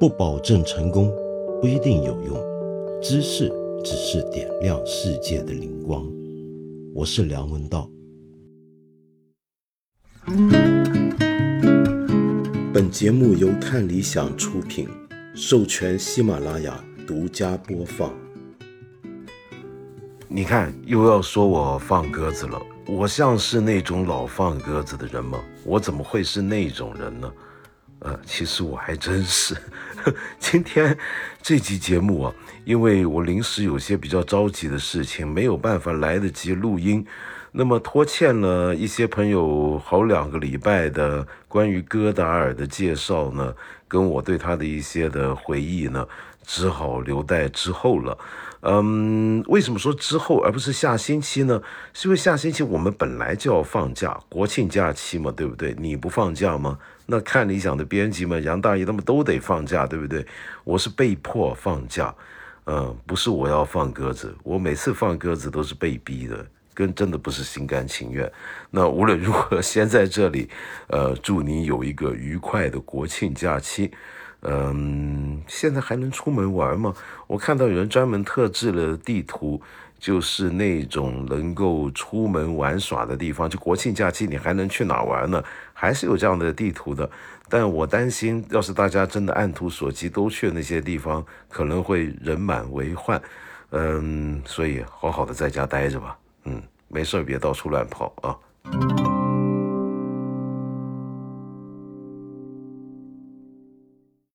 不保证成功，不一定有用。知识只是点亮世界的灵光。我是梁文道。本节目由看理想出品，授权喜马拉雅独家播放。你看，又要说我放鸽子了。我像是那种老放鸽子的人吗？我怎么会是那种人呢？呃，其实我还真是。今天这期节目啊，因为我临时有些比较着急的事情，没有办法来得及录音，那么拖欠了一些朋友好两个礼拜的关于戈达尔的介绍呢，跟我对他的一些的回忆呢，只好留待之后了。嗯，为什么说之后而不是下星期呢？是因为下星期我们本来就要放假，国庆假期嘛，对不对？你不放假吗？那看理想的编辑们，杨大爷他们都得放假，对不对？我是被迫放假，嗯，不是我要放鸽子，我每次放鸽子都是被逼的，跟真的不是心甘情愿。那无论如何，先在这里，呃，祝你有一个愉快的国庆假期。嗯，现在还能出门玩吗？我看到有人专门特制了地图，就是那种能够出门玩耍的地方。就国庆假期你还能去哪玩呢？还是有这样的地图的。但我担心，要是大家真的按图索骥都去那些地方，可能会人满为患。嗯，所以好好的在家待着吧。嗯，没事别到处乱跑啊。